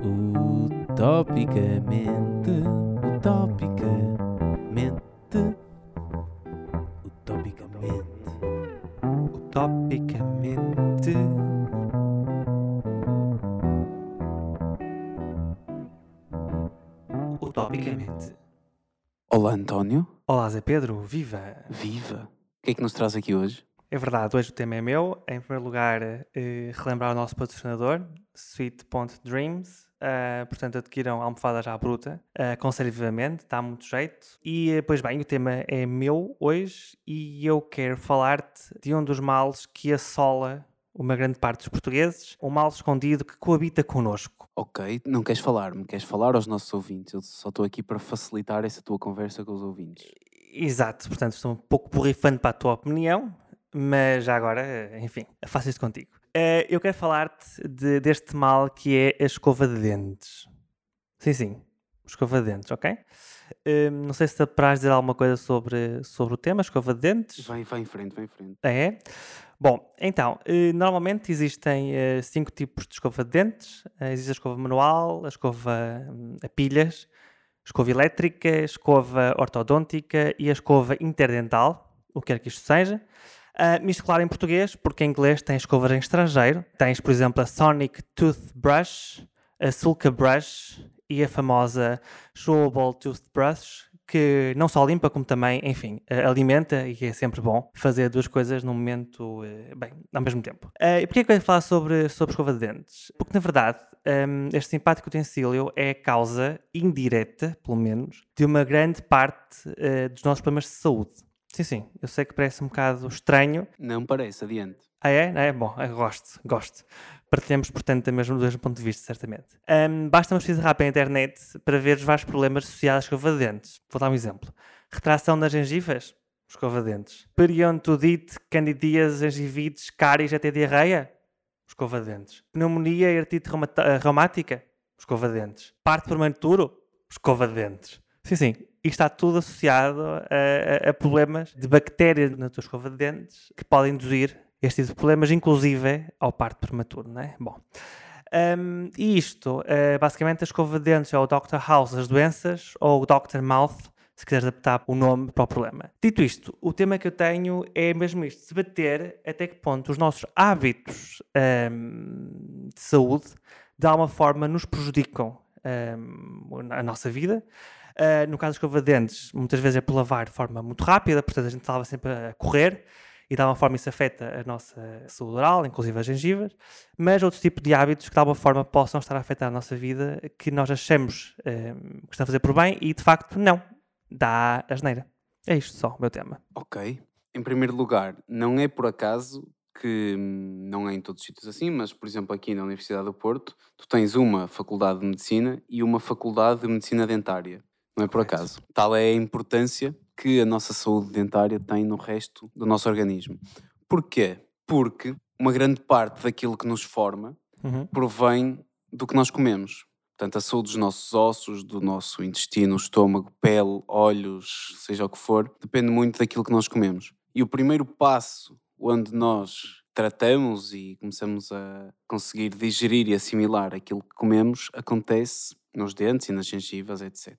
Utopicamente, utopicamente, utopicamente. Utopicamente. Utopicamente. Olá, António. Olá, Zé Pedro, viva! Viva! O que é que nos traz aqui hoje? É verdade, hoje o tema é meu. Em primeiro lugar, eh, relembrar o nosso patrocinador, Sweet.dreams. Uh, portanto, adquiram almofadas à bruta, uh, aconselho vivamente, dá muito jeito. E, pois bem, o tema é meu hoje e eu quero falar-te de um dos males que assola uma grande parte dos portugueses, um mal escondido que coabita connosco. Ok, não queres falar-me, queres falar aos nossos ouvintes. Eu só estou aqui para facilitar essa tua conversa com os ouvintes. Exato, portanto, estou um pouco borrifando para a tua opinião, mas já agora, enfim, faço isto contigo. Uh, eu quero falar-te de, deste mal que é a escova de dentes. Sim, sim, escova de dentes, ok? Uh, não sei se apraz dizer alguma coisa sobre, sobre o tema, escova de dentes. Vai, vai em frente, vai em frente. É? Bom, então, uh, normalmente existem cinco tipos de escova de dentes. existe a escova manual, a escova hum, a pilhas, a escova elétrica, a escova ortodôntica e a escova interdental, o que quer que isto seja. Uh, claro em português, porque em inglês tens escovas em estrangeiro. Tens, por exemplo, a Sonic Toothbrush, a Sulca Brush e a famosa Chewable Toothbrush, que não só limpa, como também, enfim, alimenta e é sempre bom fazer duas coisas num momento, eh, bem, ao mesmo tempo. Uh, e porquê é que eu ia falar sobre, sobre escova de dentes? Porque, na verdade, um, este simpático utensílio é causa indireta, pelo menos, de uma grande parte dos nossos problemas de saúde. Sim, sim. Eu sei que parece um bocado estranho. Não parece, adiante. Ah, é? É bom, gosto, gosto. Partilhamos, portanto, mesmo, do mesmo ponto de vista, certamente. Um, basta uma pesquisa rápida na internet para ver os vários problemas associados à escova de dentes. Vou dar um exemplo. Retração das gengivas, escova de dentes. Periodontite, candidíase, gengivites, cáries até diarreia, escova de dentes. Pneumonia e artrite reumática, escova de dentes. Parte prematuro, escova de dentes. Sim, sim. E está tudo associado a, a, a, problemas de bactérias na tua escova de dentes que podem induzir este tipo de problemas, inclusive ao parto prematuro, não é? Bom. Um, e isto, uh, basicamente, a escova de dentes é o Dr. House das doenças ou o Dr. Mouth, se quiseres adaptar o nome para o problema. Dito isto, o tema que eu tenho é mesmo isto: debater até que ponto os nossos hábitos um, de saúde de alguma forma nos prejudicam um, a nossa vida Uh, no caso da escova de dentes, muitas vezes é por lavar de forma muito rápida, portanto a gente lava sempre a correr e de alguma forma isso afeta a nossa saúde oral, inclusive as gengivas, mas outros tipos de hábitos que de alguma forma possam estar a afetar a nossa vida que nós achamos uh, que estão a fazer por bem e de facto não, dá asneira. É isto só, o meu tema. Ok. Em primeiro lugar, não é por acaso que hum, não é em todos os sítios assim, mas por exemplo aqui na Universidade do Porto, tu tens uma faculdade de medicina e uma faculdade de medicina dentária não é por acaso. Tal é a importância que a nossa saúde dentária tem no resto do nosso organismo. Porquê? Porque uma grande parte daquilo que nos forma uhum. provém do que nós comemos. Portanto, a saúde dos nossos ossos, do nosso intestino, estômago, pele, olhos, seja o que for, depende muito daquilo que nós comemos. E o primeiro passo onde nós tratamos e começamos a conseguir digerir e assimilar aquilo que comemos acontece nos dentes e nas gengivas, etc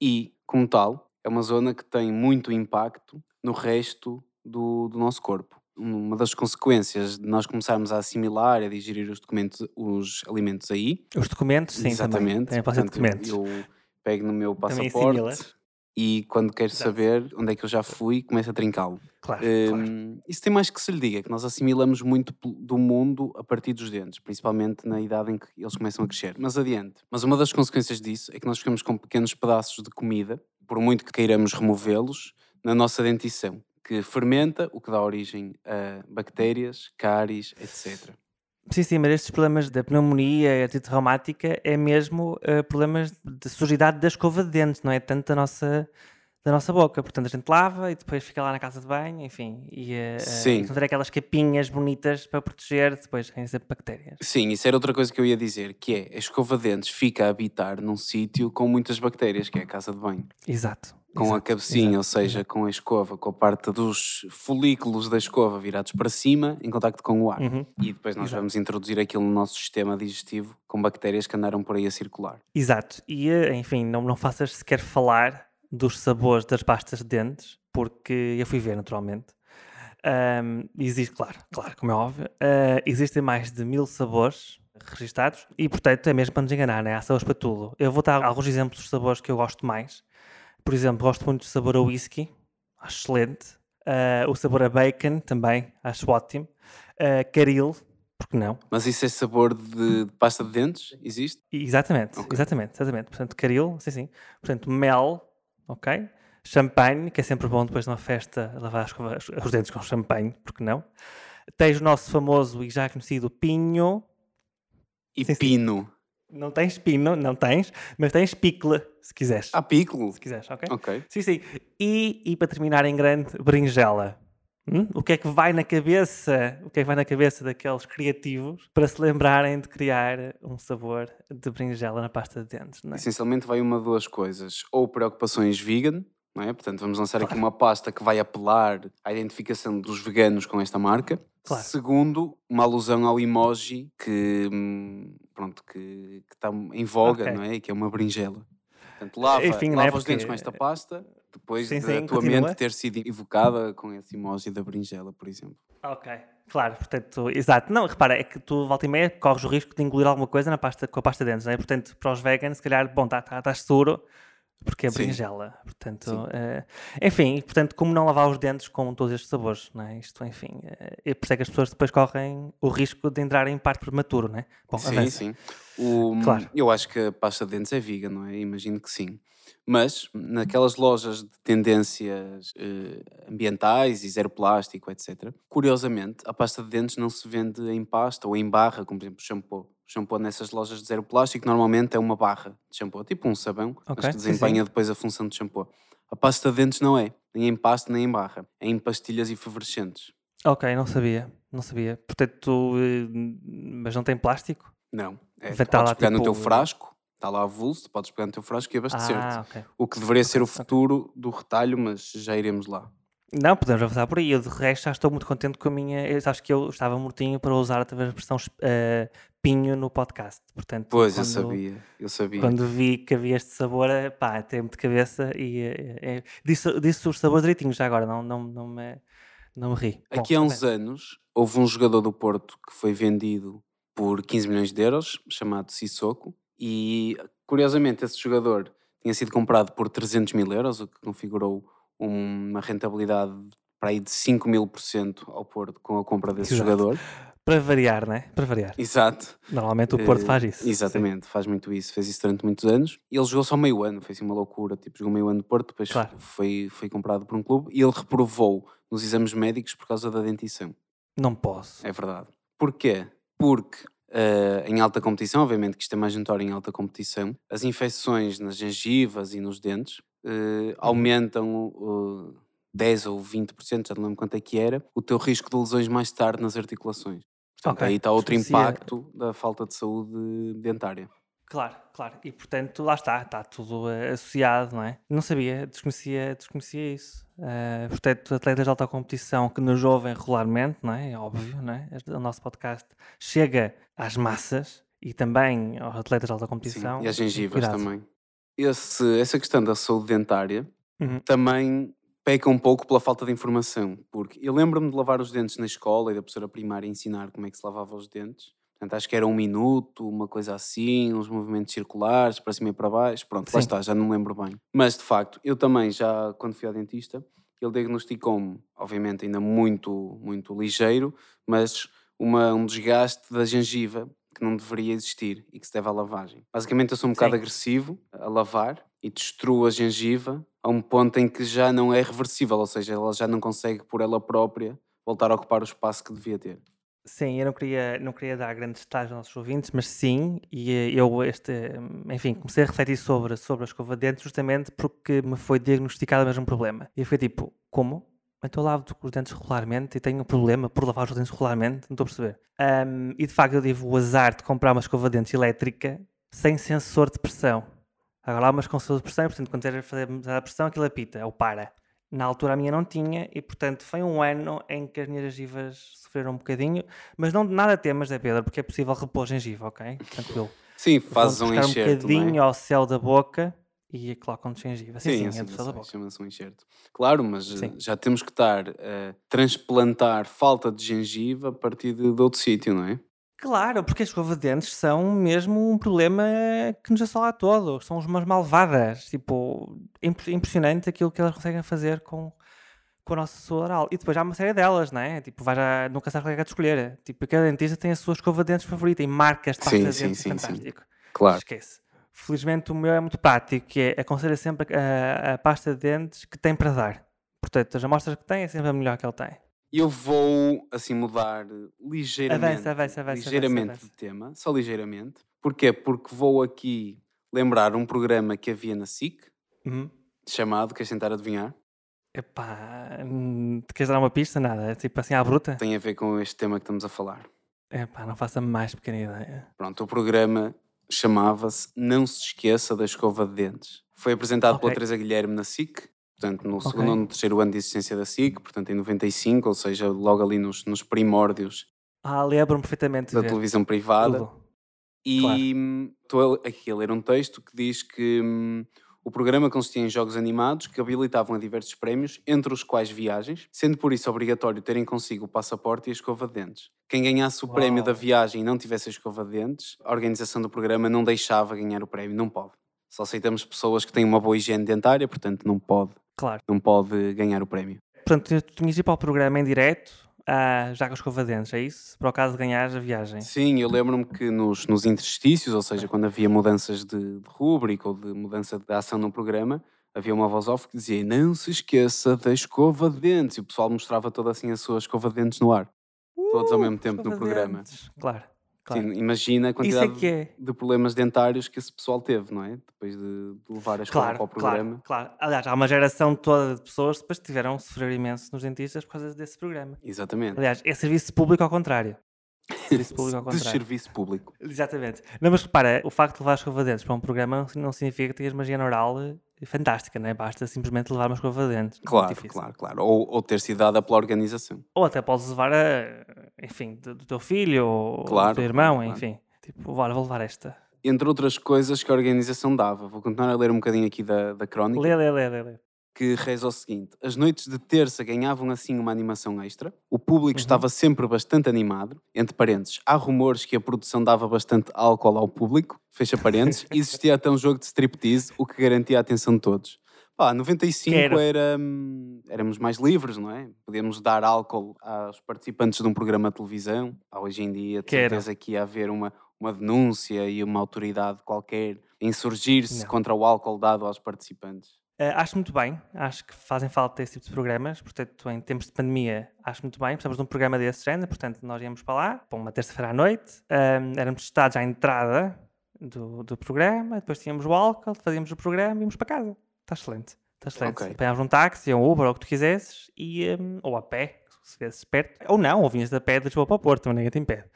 e, como tal, é uma zona que tem muito impacto no resto do, do nosso corpo. Uma das consequências de nós começarmos a assimilar e a digerir os documentos, os alimentos aí. Os documentos, sim, exatamente. também. Também documentos. Eu, eu pego no meu passaporte e quando quero Exato. saber onde é que eu já fui, começo a trincá-lo. Claro, um, claro, Isso tem mais que se lhe diga, que nós assimilamos muito do mundo a partir dos dentes, principalmente na idade em que eles começam a crescer. Mas adiante. Mas uma das consequências disso é que nós ficamos com pequenos pedaços de comida, por muito que queiramos removê-los, na nossa dentição, que fermenta, o que dá origem a bactérias, cáries, etc. Sim, sim, mas estes problemas da pneumonia e artrite reumática é mesmo uh, problemas de sujidade da escova de dentes, não é tanto da nossa, da nossa boca. Portanto, a gente lava e depois fica lá na casa de banho, enfim, e uh, sim. Uh, aquelas capinhas bonitas para proteger depois as bactérias. Sim, isso era outra coisa que eu ia dizer, que é a escova de dentes fica a habitar num sítio com muitas bactérias, que é a casa de banho. Exato. Com a Exato, cabecinha, exato, ou seja, com a escova, com a parte dos folículos da escova virados para cima, em contacto com o ar. Uhum. E depois nós vamos introduzir aquilo no nosso sistema digestivo com bactérias que andaram por aí a circular. Exato. E, eh, enfim, não, não faças sequer falar dos sabores das pastas de dentes, porque eu fui ver naturalmente. Ahm, existe, claro, claro, como é óbvio, ah, existem mais de mil sabores registados e, portanto, é mesmo para nos enganar, né? há sabores para tudo. Eu vou dar alguns exemplos de sabores que eu gosto mais. Por exemplo, gosto muito do sabor a whisky, acho excelente. Ah, o sabor a bacon também, acho ótimo. Uh, caril, porque não? Mas isso é sabor de, de pasta de dentes? Existe? Exatamente, Ok. exatamente, exatamente. Portanto, caril, sim, sim. Portanto, mel, ok? Champanhe, que é sempre bom depois de uma festa lavar os dentes com champanhe, porque não? Tens o nosso famoso e já conhecido pinho. E Sim, sim. Não tens pino, não tens, mas tens picle, se quiseres. Ah, pico? Se quiseres, ok? Ok. Sim, sim. E, e para terminar em grande, berinjela. Hum? O que é que vai na cabeça? O que é que vai na cabeça daqueles criativos para se lembrarem de criar um sabor de berinjela na pasta de dentes? É? Essencialmente vai uma de duas coisas. Ou preocupações vegan, não é? Portanto, vamos lançar aqui uma pasta que vai apelar à identificação dos veganos com esta marca. Claro. Segundo, uma alusão ao emoji que, hum, pronto, que, que está em voga, Ok. não é? E que é uma berinjela. Portanto, lava, Enfim, não lava é? os dentes com esta pasta, depois Sim, da sim, tua continua. mente ter sido evocada com esse emoji da berinjela, por exemplo. Ok. Claro, portanto, exato. Não, repara, é que tu, volta e meia, corres o risco de engolir alguma coisa na pasta, com a pasta de dentes, não é? Portanto, para os veganos, se calhar, bom, estás tá, tá seguro, porque é Sim. berinjela. Portanto, Sim. eh, enfim, portanto, como não lavar os dentes com todos estes sabores, não é? Isto, enfim, é por isso é que as pessoas depois correm o risco de entrar em parto prematuro, não é? Bom, sim, avança. sim. O- Claro. Eu acho que a pasta de dentes é vegan, não é? Imagino que sim. Mas naquelas lojas de tendências eh, ambientais e zero plástico, etc., curiosamente, a pasta de dentes não se vende em pasta ou em barra, como por exemplo o shampoo. Shampoo nessas lojas de zero plástico normalmente é uma barra de shampoo, tipo um sabão, Ok, mas que desempenha sim. depois a função de shampoo. A pasta de dentes não é, nem em pasta nem em barra, é em pastilhas efervescentes. Ok, não sabia, não sabia. Portanto, tu, eh, mas não tem plástico? Não, é, Vai tá podes lá, pegar no tipo, teu frasco, está lá avulso, podes pegar no teu frasco e abastecer-te. Ah, ok. O que deveria ser o futuro do retalho, mas já iremos lá. Não, podemos avançar por aí. Eu, de resto, já estou muito contente com a minha. Eu acho que eu estava mortinho para usar talvez a expressão eh, pinho no podcast. Portanto, Pois, eu quando- sabia, eu sabia. Quando vi que havia este sabor, eh, pá, tem-me de cabeça e eh, eh, disse, disse os sabores direitinhos já agora, não, não, não, me, não me ri. Bom, Aqui há uns bem. anos, houve um jogador do Porto que foi vendido por 15 milhões de euros, chamado Sissoko, e curiosamente esse jogador tinha sido comprado por 300 mil euros, o que configurou uma rentabilidade para aí de 5 mil por cento ao Porto com a compra desse Exato. jogador. Para variar, né? Para variar. Exato. Normalmente o Porto Eh, faz isso. sim. Exatamente, faz muito isso, fez isso durante muitos anos. E ele jogou só meio ano, foi assim uma loucura. Tipo, jogou meio ano no Porto, depois Claro. foi, foi comprado por um clube e ele reprovou nos exames médicos por causa da dentição. Não posso. É verdade. Porquê? Porque eh, em alta competição, obviamente que isto é mais notório em alta competição, as infecções nas gengivas e nos dentes eh, aumentam uh, 10 ou 20%, já não lembro quanto é que era, o teu risco de lesões mais tarde nas articulações. Portanto, Ok. aí está outro Desconhecia- impacto da falta de saúde dentária. Claro, claro. E portanto, lá está, está tudo eh, associado, não é? Não sabia, desconhecia, desconhecia isso. Eh, portanto, atletas de alta competição que nos ouvem regularmente, não é? É óbvio, não é? O nosso podcast chega às massas e também aos atletas de alta Sim, competição. e as gengivas Cuidado. também. Esse- essa questão da saúde dentária Uhum. também peca um pouco pela falta de informação, porque eu lembro-me de lavar os dentes na escola e da professora primária ensinar como é que se lavava os dentes. Portanto, acho que era um minuto, uma coisa assim, uns movimentos circulares, para cima e para baixo. Pronto, lá Sim. está, já não me lembro bem. Mas, de facto, eu também, já quando fui ao dentista, ele diagnosticou-me, obviamente ainda muito, muito ligeiro, mas uma, um desgaste da gengiva que não deveria existir e que se deve à lavagem. Basicamente, eu sou um bocado Sim. agressivo a lavar e destruo a gengiva a um ponto em que já não é reversível, ou seja, ela já não consegue por ela própria voltar a ocupar o espaço que devia ter. Sim, eu não queria, não queria dar grandes detalhes aos nossos ouvintes, mas sim, e eh, eu, este, enfim, comecei a refletir sobre, sobre a escova de dentes justamente porque me foi diagnosticado o mesmo problema. E eu fiquei tipo, como? Então eu lavo os dentes regularmente e tenho um problema por lavar os dentes regularmente? Não estou a perceber. Ahm, e de facto eu tive o azar de comprar uma escova de dentes elétrica sem sensor de pressão. Agora há umas com selo de pressão, portanto, quando tiver a fazer a pressão, aquilo apita, ou para. Na altura a minha não tinha, e portanto foi um ano em que as minhas gengivas sofreram um bocadinho, mas não de nada temas, é Pedro, porque é possível repor gengiva, ok? Tranquilo. Sim, fazes um um enxerto, não é? bocadinho ao céu da boca e colocam de gengiva. Sim, sim, Sim, é assim, do céu da assim, boca. chama-se um enxerto. Claro, mas eh, Sim. já temos que estar a transplantar falta de gengiva a partir de, de outro sítio, não é? Claro, porque as escova de dentes são mesmo um problema que nos assola a todos. São umas malvadas. Tipo, é impre- impressionante aquilo que elas conseguem fazer com, com a nossa saúde oral. E depois há uma série delas, não é? Tipo, vais a, nunca sabes qual é que é de escolher. Tipo, cada dentista tem a sua escova de dentes favorita e marcas de pasta Sim, de sim, dentes. sim, é sim. fantástico. Claro. Esquece. Felizmente o meu é muito prático, que é aconselho sempre a, a pasta de dentes que tem para dar. Portanto, as amostras que tem é sempre a melhor que ele tem. Eu vou, assim, mudar ligeiramente, Avança, avança, avança, ligeiramente avança, de tema, só ligeiramente. Porquê? Porque vou aqui lembrar um programa que havia na SIC, Uhum. chamado, queres tentar adivinhar? Epá, hum, te queres dar uma pista? Nada, é tipo assim à bruta? Tem a ver com este tema que estamos a falar. Epá, não faço a mais pequena ideia. Pronto, o programa chamava-se Não se esqueça da escova de dentes. Foi apresentado pela Ok. Teresa Guilherme na SIC, portanto no Ok. segundo ou no terceiro ano de existência da SIC, portanto em 95, ou seja, logo ali nos, nos primórdios Ah, lembro-me perfeitamente da televisão privada. tudo. E hum, estou aqui a ler um texto que diz que hum, o programa consistia em jogos animados que habilitavam a diversos prémios, entre os quais viagens, sendo por isso obrigatório terem consigo o passaporte e a escova de dentes. Quem ganhasse o prémio da Uau. viagem e não tivesse a escova de dentes, a organização do programa não deixava ganhar o prémio, não pode. Só aceitamos pessoas que têm uma boa higiene dentária, portanto não pode, Claro. não pode ganhar o prémio. Portanto, tu tinhas ir para o programa em direto, ah, já com escova de dentes, é isso? Para o caso de ganhares a viagem. Sim, eu lembro-me que nos, nos interstícios, ou seja, quando havia mudanças de, de rúbrica ou de mudança de ação no programa, havia uma voz off que dizia não se esqueça da escova de dentes e o pessoal mostrava toda assim a sua escova de dentes no ar. Todos ao mesmo tempo no Uh, programa. Claro, Sim, imagina a Isso quantidade é é. de problemas dentários que esse pessoal teve, não é? Depois de, de levar a escola Claro, para o programa. claro, claro. Aliás, há uma geração toda de pessoas que depois tiveram sofrer imenso nos dentistas por causa desse programa. Exatamente. Aliás, é serviço público ao contrário. Serviço público ao de contrário. serviço público. Exatamente. Não, mas repara, o facto de levar escova de dentes para um programa não- significa que tenhas higiene oral fantástica, não é? Basta simplesmente levar uma escova de dentes. Claro, claro, claro. Ou, ou ter sido dada pela organização. Ou até podes levar a, enfim, do, do teu filho ou Claro, do teu irmão, claro, enfim. Tipo, olha, vou levar esta. Entre outras coisas que a organização dava. Vou continuar a ler um bocadinho aqui da, da crónica. Lê, lê, lê, lê. lê. Que reza o seguinte: as noites de terça ganhavam assim uma animação extra, o público Uhum. estava sempre bastante animado. Entre parênteses, há rumores que a produção dava bastante álcool ao público, fecha parênteses, e existia até um jogo de striptease, o que garantia a atenção de todos. Pá, 95 Quero. era, hum, éramos mais livres, não é? Podíamos dar álcool aos participantes de um programa de televisão. Pá, hoje em dia, de Quero. certeza que ia haver uma, uma denúncia e uma autoridade qualquer insurgir-se contra o álcool dado aos participantes. Eh, acho muito bem, acho que fazem falta esse tipo de programas, portanto, em tempos de pandemia, acho muito bem. Precisamos de um programa desse género, portanto, nós íamos para lá, para uma terça-feira à noite, ahm, éramos testados à entrada do, do programa, depois tínhamos o álcool, fazíamos o programa e íamos para casa. Está excelente, está excelente. Ok. Apanhávamos um táxi, um Uber, ou o que tu quisesses, e, ahm, ou a pé, se viesses perto, ou não, ou vinhas da pé de Lisboa para o Porto, também ninguém te impede.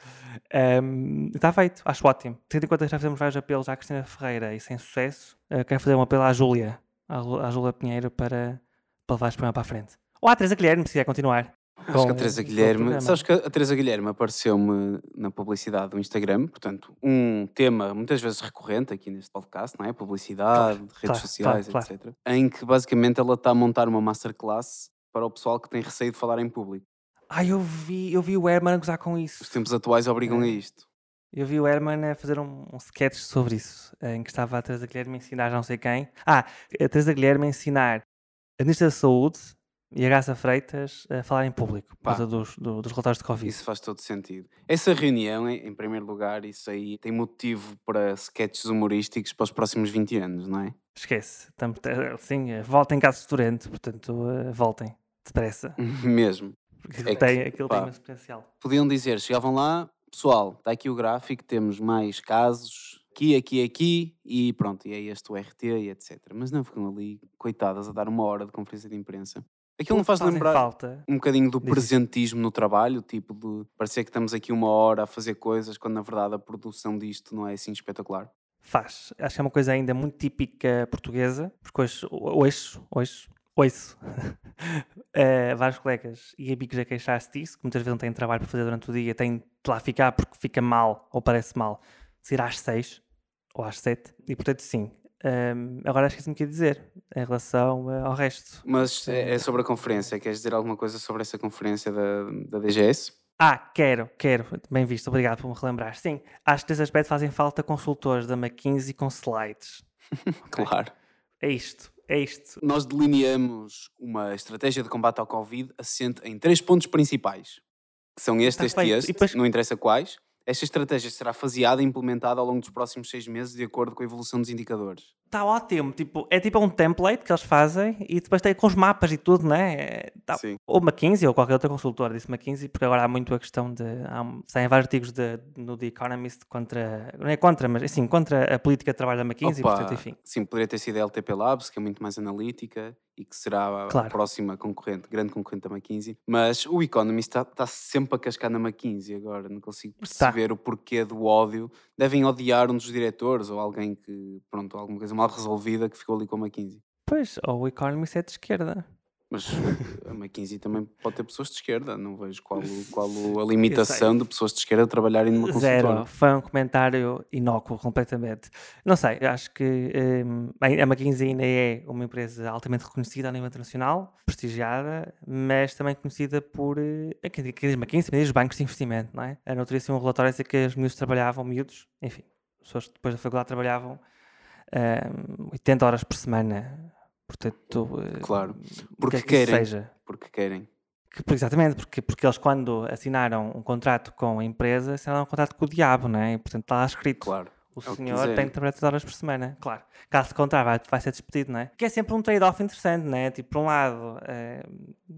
Ahm, Está feito, acho ótimo. Tendo em conta que já fizemos vários apelos à Cristina Ferreira e sem sucesso, eh, quero fazer um apelo à Júlia, à, Júlia Pinheiro para, para levar este programa para a frente. Ou à Teresa Guilherme, se quiser continuar. Acho com- que a Teresa Guilherme. Sabes que a Teresa Guilherme apareceu-me na publicidade do Instagram, portanto, um tema muitas vezes recorrente aqui neste podcast, não é? Publicidade, redes claro, sociais, claro, etc. Em que basicamente ela está a montar uma masterclass para o pessoal que tem receio de falar em público. Ah, eu vi, eu vi o Herman a gozar com Os isso. tempos atuais obrigam a É. isto. Eu vi o Herman a fazer um, um sketch sobre isso, em que estava a Teresa Guilherme a ensinar não sei quem. Ah, a Teresa Guilherme a ensinar a Ministra da Saúde e a Graça Freitas a falar em público, por causa dos, do- dos relatórios de Covid. Isso faz todo sentido. Essa reunião, em, primeiro lugar, isso aí tem motivo para sketches humorísticos para os próximos 20 anos, não é? Esquece. Eh, Sim, eh, voltem caso durante, portanto, eh, voltem depressa. Mesmo. Porque É que, tem, aquilo tem pá. esse potencial. podiam dizer, chegavam lá, pessoal, está aqui o gráfico, temos mais casos, aqui, aqui, aqui, e pronto, e é este o RT e etc. Mas não, ficam ali, coitadas, a dar uma hora de conferência de imprensa. Aquilo não faz lembrar falta. um bocadinho do Diz presentismo no trabalho, tipo de parecer que estamos aqui uma hora a fazer coisas, quando na verdade a produção disto não é assim espetacular. Faz. Acho que é uma coisa ainda muito típica portuguesa, porque hoje, hoje, hoje, ouço uh, vários colegas e amigos a queixar-se disso, que muitas vezes não têm trabalho para fazer durante o dia, têm de lá ficar porque fica mal ou parece mal, sair às seis ou às sete, e portanto sim. Um, agora esqueci-me o que ia dizer em relação uh, ao resto. Mas é, é, sobre a conferência, queres dizer alguma coisa sobre essa conferência da, da DGS? Ah, quero, quero. Bem visto, obrigado por me relembrar. Sim, acho que nesse aspecto fazem falta consultores da McKinsey com slides. claro. É isto, é isto. Nós delineamos uma estratégia de combate ao Covid assente em três pontos principais. Que são este, este e este, depois... não interessa quais, esta estratégia será faseada e implementada ao longo dos próximos seis meses de acordo com a evolução dos indicadores. Está ótimo. Tipo, é tipo um template que eles fazem e depois tem com os mapas e tudo, né? Tá. Sim. Ou McKinsey ou qualquer outra consultora disse McKinsey, porque agora há muito a questão de. Há, saem vários artigos de, no The Economist contra. Não é contra, mas assim, contra a política de trabalho da McKinsey, Opa, portanto, enfim. Sim, poderia ter sido a LTP Labs, que é muito mais analítica e que será a claro. próxima concorrente, grande concorrente da McKinsey. Mas o Economist está, está sempre a cascar na McKinsey agora. Não consigo perceber tá. o porquê do ódio. Devem odiar um dos diretores ou alguém que, pronto, alguma coisa mal resolvida que ficou ali com a McKinsey. Pois, ou o Economist é de esquerda. Mas a McKinsey também pode ter pessoas de esquerda, não vejo qual, qual a limitação de pessoas de esquerda trabalharem numa consultora. Zero, foi um comentário inócuo completamente. Não sei, acho que um, a McKinsey ainda é uma empresa altamente reconhecida a nível internacional, prestigiada, mas também conhecida por, uh, quem diz McKinsey, diz os bancos de investimento, não é? A notícia um relatório a dizer que os miúdos trabalhavam, miúdos, enfim, pessoas que depois da faculdade trabalhavam um, 80 horas por semana Portanto, eh, claro, porque que querem. Seja. Porque querem. Que, exatamente, porque, porque eles quando assinaram um contrato com a empresa, assinaram um contrato com o diabo, não é? E, portanto está lá escrito. Claro. O é senhor o tem que trabalhar 3 horas por semana, claro. Caso contrário, vai, vai ser despedido, não é? Que é sempre um trade-off interessante, não é? Tipo, por um lado, é,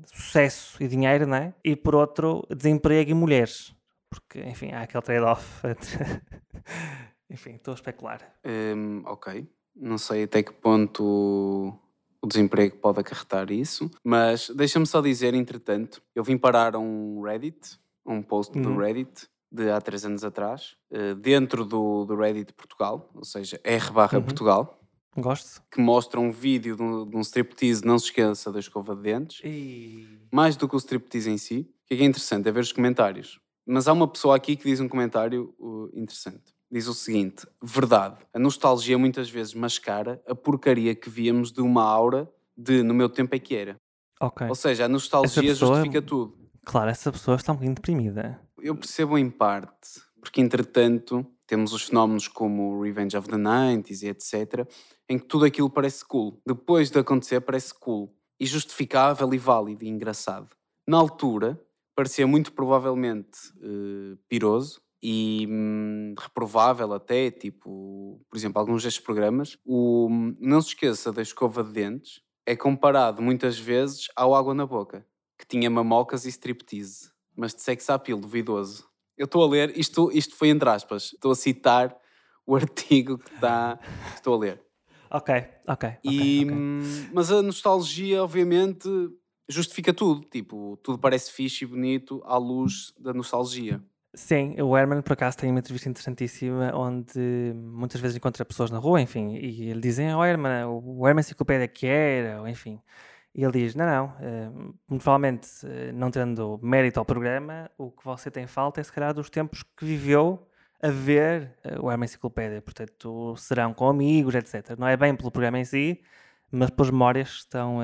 sucesso e dinheiro, não é? E por outro, desemprego e mulheres. Porque, enfim, há aquele trade-off. enfim, estou a especular. Um, ok. Não sei até que ponto o desemprego pode acarretar isso. Mas deixa-me só dizer, entretanto, eu vim parar a um Reddit, um post uhum. do Reddit de há três anos atrás, uh, dentro do, do Reddit Portugal, ou seja, r barra uhum. Portugal. Gosto. Que mostra um vídeo de um, de um striptease, não se esqueça da escova de dentes. E... Mais do que o striptease em si. O que é, que é interessante é ver os comentários. Mas há uma pessoa aqui que diz um comentário uh, interessante diz o seguinte: verdade, a nostalgia muitas vezes mascara a porcaria que víamos de uma aura de no meu tempo é que era. Ok. Ou seja, a nostalgia pessoa, justifica tudo. Claro, essa pessoa está um bocadinho deprimida. Eu percebo em parte, porque entretanto temos os fenómenos como o Revenge of the 90s e etc., em que tudo aquilo parece cool. Depois de acontecer, parece cool. E justificável e válido e engraçado. Na altura, parecia muito provavelmente uh, piroso, e hum, reprovável até, tipo, por exemplo, alguns destes programas, o Não se esqueça da escova de dentes é comparado muitas vezes ao Água na Boca, que tinha mamocas e striptease, mas de sex appeal duvidoso. Eu estou a ler, isto, isto foi entre aspas, estou a citar o artigo que está, estou a ler. Ok, ok. E, okay, hum, Mas a nostalgia, obviamente, justifica tudo. Tipo, tudo parece fixe e bonito à luz da nostalgia. Sim, o Herman por acaso tem uma entrevista interessantíssima onde muitas vezes encontra pessoas na rua, enfim, e ele dizem, oh Herman, o Herman enciclopédia que era, ou enfim. E ele diz, não, não, muito provavelmente uh, não tendo mérito ao programa, o que você tem falta é se calhar dos tempos que viveu a ver uh, o Herman Enciclopédia, portanto serão com amigos, etc. Não é bem pelo programa em si, mas pelas memórias que estão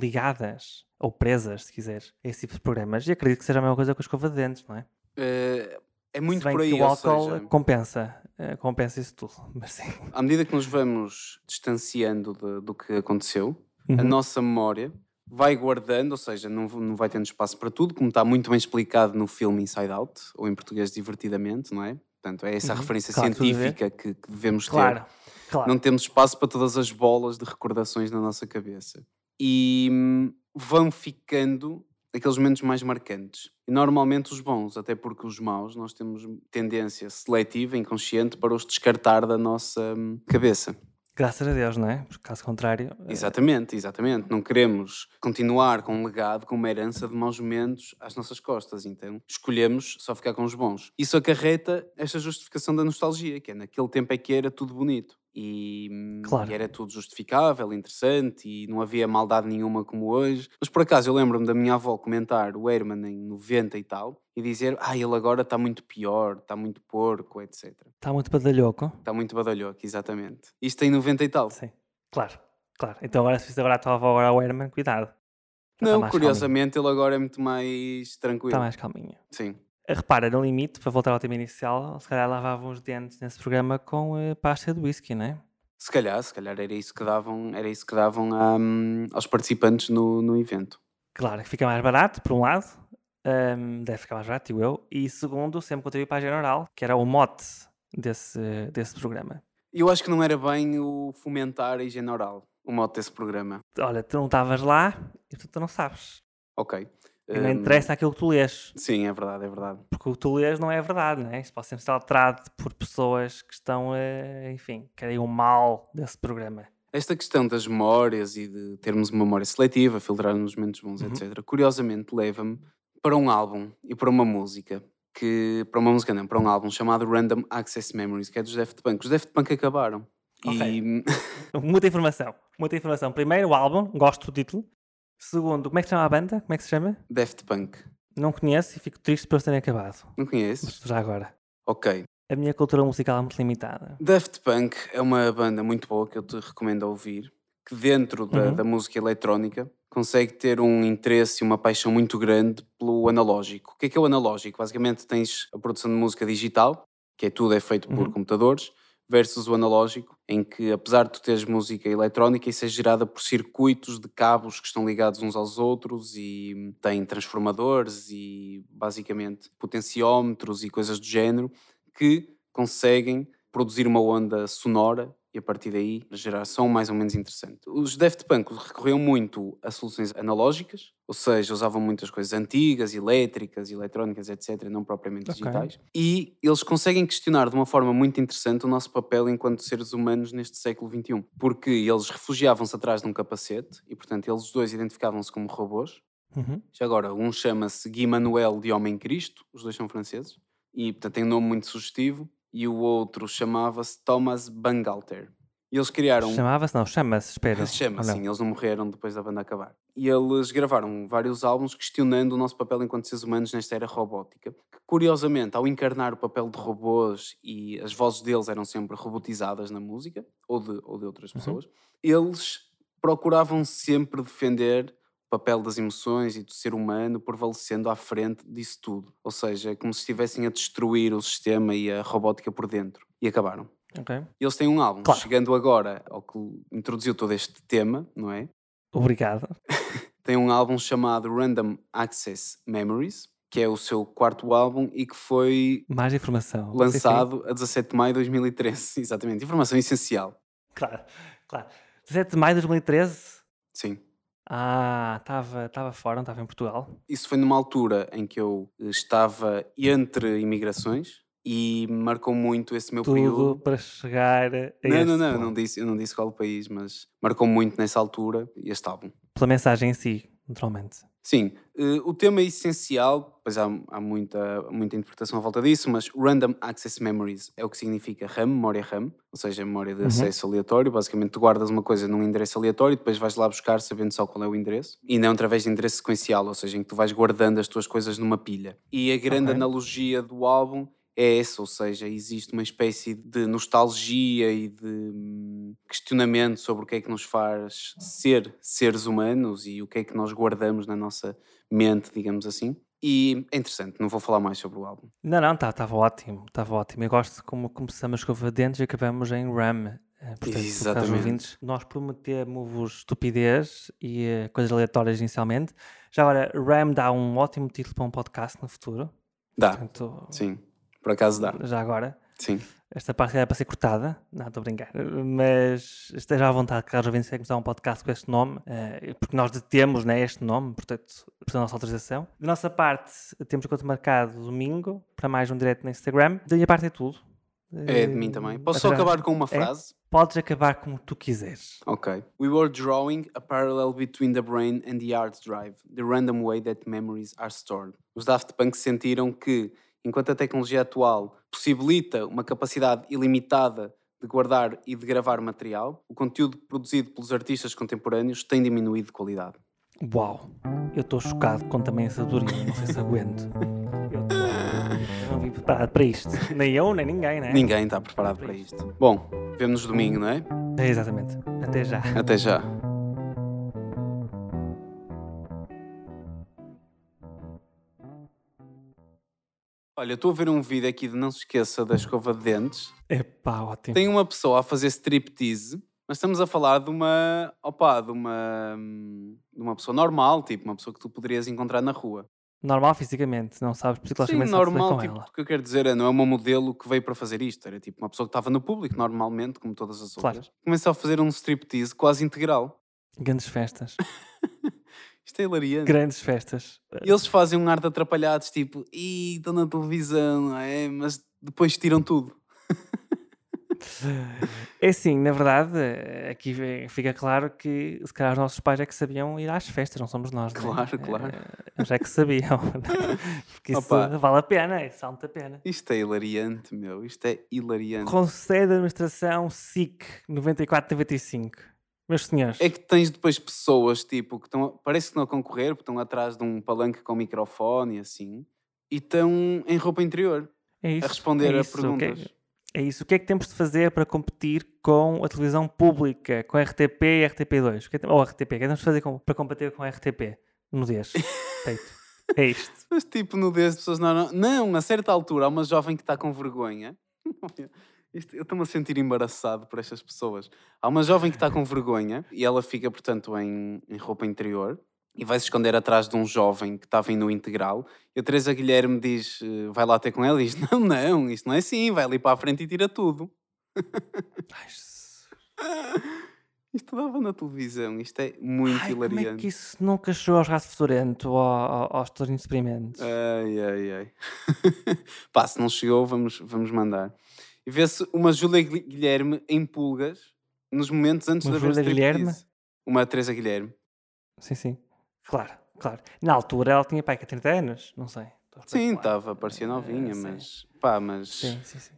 ligadas, ou presas, se quiser, a esse tipo de programas. E acredito que seja a mesma coisa com a escova de dentes, não é? Uh, é muito por aí. Que o álcool seja, compensa, uh, compensa isso tudo. À medida que nos vamos distanciando de, do que aconteceu, uhum. a nossa memória vai guardando, ou seja, não, não vai tendo espaço para tudo, como está muito bem explicado no filme Inside Out, ou em português Divertidamente, não é? Portanto, é essa uhum. referência claro, científica que, que, devemos claro, ter. Claro. Não temos espaço para todas as bolas de recordações na nossa cabeça. E hum, vão ficando aqueles momentos mais marcantes. E normalmente os bons, até porque os maus nós temos tendência seletiva, inconsciente, para os descartar da nossa hum, cabeça. Graças a Deus, não é? Porque caso contrário. eh, Exatamente, exatamente. Não queremos continuar com um legado, com uma herança de maus momentos às nossas costas. Então escolhemos só ficar com os bons. Isso acarreta esta justificação da nostalgia, que é naquele tempo é que era tudo bonito. E, hum, Claro. e era tudo justificável, interessante e não havia maldade nenhuma como hoje. Mas por acaso eu lembro-me da minha avó comentar o Herman em 90 e tal e dizer: Ah, ele agora está muito pior, está muito porco, etc. Está muito badalhoco. Está muito badalhoco, exatamente. Isto em 90 e tal. Sim. Claro, claro. Então agora se fiz agora a tua avó agora ao Herman, cuidado. Não, curiosamente ele agora é muito mais calminho. tranquilo. Está mais calminho. Sim. Repara, no limite, para voltar ao tema inicial, se calhar lavavam os dentes nesse programa com eh, pasta de whisky, não é? Se calhar, se calhar era isso que davam, era isso que davam hum, aos participantes no, no evento. Claro, que fica mais barato, por um lado. Ahm, deve ficar mais barato, digo eu. E segundo, sempre contribuí para a General, que era o mote desse, desse programa. Eu acho que não era bem o fomentar a higiene oral, o mote desse programa. Olha, tu não estavas lá e tu, tu não sabes. Ok. E não interessa aquilo que tu lês. Sim, é verdade, é verdade. Porque o que tu lês não é verdade, não é? Isso pode sempre ser alterado por pessoas que estão, eh, enfim, querem o mal desse programa. Esta questão das memórias e de termos uma memória seletiva, filtrarmos os momentos bons, Uhum. etc., curiosamente leva-me para um álbum e para uma música, que para uma música não, para um álbum chamado Random Access Memories, que é dos Daft Punk. Os Daft Punk acabaram. E Muita informação, muita informação. Primeiro, o álbum, gosto do título. Segundo, como é que se chama a banda? Como é que se chama? Daft Punk, Não conheço e fico triste por eles terem acabado. não conheces? Mas já agora. Ok. A minha cultura musical é muito limitada. Daft Punk é uma banda muito boa que eu te recomendo ouvir, que dentro da, Uhum. da música eletrónica consegue ter um interesse e uma paixão muito grande pelo analógico. O que é que é o analógico? Basicamente tens a produção de música digital, que é tudo é feito por Uhum. computadores, versus o analógico, em que apesar de tu teres música eletrónica, isso é gerada por circuitos de cabos que estão ligados uns aos outros e tem transformadores e basicamente potenciómetros e coisas do género que conseguem produzir uma onda sonora e a partir daí gerar som mais ou menos interessante. Os Daft Punk recorriam muito a soluções analógicas, ou seja, usavam muitas coisas antigas, elétricas, eletrónicas, etc., não propriamente Ok. digitais. E eles conseguem questionar de uma forma muito interessante o nosso papel enquanto seres humanos neste século XXI, porque eles refugiavam-se atrás de um capacete e, portanto, eles os dois identificavam-se como robôs. Uhum. Já agora, um chama-se Guy Manuel de Homem Cristo, os dois são franceses, e portanto tem um nome muito sugestivo, e o outro chamava-se Thomas Bangalter. E eles criaram. Chamava-se, não, chama-se, espera. Chama assim, eles não morreram depois da banda acabar. E eles gravaram vários álbuns questionando o nosso papel enquanto seres humanos nesta era robótica. Que, curiosamente, ao encarnar o papel de robôs e as vozes deles eram sempre robotizadas na música, ou de, ou de outras Uhum. pessoas, eles procuravam sempre defender papel das emoções e do ser humano prevalecendo à frente disso tudo. Ou seja, é como se estivessem a destruir o sistema e a robótica por dentro. E acabaram. Ok. Eles têm um álbum, Claro. chegando agora ao que introduziu todo este tema, não é? Obrigado. Tem um álbum chamado Random Access Memories, que é o seu quarto álbum e que foi Mais informação. Lançado a 17 de maio de 2013. Exatamente, informação essencial. Claro, claro. 17 de maio de 2013? Sim. Ah, estava fora, não estava em Portugal. Isso foi numa altura em que eu eh, estava entre imigrações e marcou muito esse meu Tudo período. para chegar a Não, não, não, ponto. não disse, eu não disse qual país, mas marcou muito nessa altura este álbum. Pela mensagem em si, naturalmente. Sim, eh, o tema é essencial, pois há, há muita, muita interpretação à volta disso, mas Random Access Memories é o que significa RAM, memória RAM, ou seja, memória de Uhum. acesso aleatório. Basicamente, tu guardas uma coisa num endereço aleatório e depois vais lá buscar sabendo só qual é o endereço, e não através de endereço sequencial, ou seja, em que tu vais guardando as tuas coisas numa pilha. E a grande Ok. analogia do álbum é essa, ou seja, existe uma espécie de nostalgia e de hum, questionamento sobre o que é que nos faz ser seres humanos e o que é que nós guardamos na nossa mente, digamos assim. E é interessante, não vou falar mais sobre o álbum. Não, não, estava tá, ótimo, estava ótimo. Eu gosto de como começamos com a dentes e acabamos em RAM. Eh, Portanto, Exatamente. ouvintes, nós prometemos estupidez e eh, coisas aleatórias inicialmente. Já agora, RAM dá um ótimo título para um podcast no futuro. Dá, Portanto, sim, por acaso dá, já agora. Sim. Esta parte era para ser cortada, não, estou a brincar, mas esteja à vontade, caros ouvintes, se começar um podcast com este nome, eh, porque nós detemos né, este nome, portanto, precisa da nossa autorização. Da nossa parte, temos encontro marcado domingo para mais um direto no Instagram. Da minha parte é tudo. É de mim também. Posso Eh, só já- acabar com uma É? frase? Podes acabar como tu quiseres. Ok. We were drawing a parallel between the brain and the hard drive, the random way that memories are stored. Os Daft Punk sentiram que, enquanto a tecnologia atual possibilita uma capacidade ilimitada de guardar e de gravar material, o conteúdo produzido pelos artistas contemporâneos tem diminuído de qualidade. Uau! Eu estou chocado com também a sabedoria. Não sei se aguento. Eu, não vim preparado para isto. Nem eu, nem ninguém, né? Ninguém está preparado para isto. Bom, vemos-nos domingo, não é? É, exatamente. Até já. Até já. Olha, estou a ver um vídeo aqui de não se esqueça da escova de dentes. Epá, ótimo. Tem uma pessoa a fazer striptease, mas estamos a falar de uma, opa, de uma, de uma pessoa normal, tipo uma pessoa que tu poderias encontrar na rua. Normal fisicamente, não sabes Sim, psicologicamente vai normal, com tipo, ela. o que eu quero dizer é, não é uma modelo que veio para fazer isto, era tipo uma pessoa que estava no público, normalmente, como todas as Claro. outras. Começou a fazer um striptease quase integral. Grandes festas. Isto é hilariante. Grandes festas. E eles fazem um ar de atrapalhados, tipo, ih, estão na televisão, não é? Mas depois tiram tudo. É assim, na verdade, aqui fica claro que se calhar os nossos pais é que sabiam ir às festas, não somos nós, é? Claro, claro. Eh, Eles é que sabiam. Porque isso Opa. vale a pena, isso vale a pena. Isto é hilariante, meu. Isto é hilariante. Conselho de Administração SIC 9495. Meus senhores, É que tens depois pessoas, tipo, que estão, parece que estão a concorrer, porque estão atrás de um palanque com microfone e assim, e estão em roupa interior, é isso, a responder é a isso, que é- perguntas. É isso. O que é que temos de fazer para competir com a televisão pública, com a RTP e a RTP2? O que é Ou a RTP, o que é que temos de fazer com- para combater com a RTP? Nudez. Feito. É isto. Mas tipo, no de pessoas não, não. Não, a certa altura há uma jovem que está com vergonha. Isto- eu estou-me a sentir embaraçado por estas pessoas. Há uma jovem que está com vergonha e ela fica, portanto, em, em roupa interior e vai se esconder atrás de um jovem que estava no integral. E a Teresa Guilherme diz: eh, vai lá ter com ela e diz: Não, não, isto não é assim, vai ali para a frente e tira tudo. Ai. Isto dava na televisão, isto é muito Ai, como é hilariante. que isso nunca chegou aos rato fedorento ou ao- aos teus experimentos? Ai, ai, ai. Pá, se não chegou, vamos, vamos mandar. E vê-se uma Júlia Gui- Guilherme em pulgas nos momentos antes Uma haver Júlia Guilherme? Uma Teresa Guilherme. Sim, sim. Claro, claro. Na altura ela tinha pai que 30 anos, não sei. Sim, estava, parecia Eh, novinha, sim. mas... Pá, mas... Sim, sim, sim.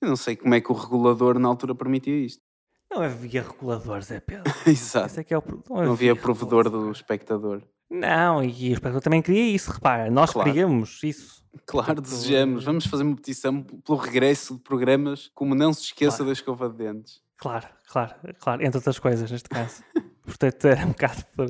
Eu não sei como é que o regulador na altura permitia isto. Não havia reguladores, é Pedro. Exato. É é o pro- Não havia provedor do espectador. Não, e o espectador também queria isso, repara. Nós Claro. queríamos isso. Claro, desejamos. Vamos fazer uma petição pelo regresso de programas como Não Se Esqueça Claro. da Escova de Dentes. Claro, claro, claro. Entre outras coisas, neste caso. Portanto, era um bocado por,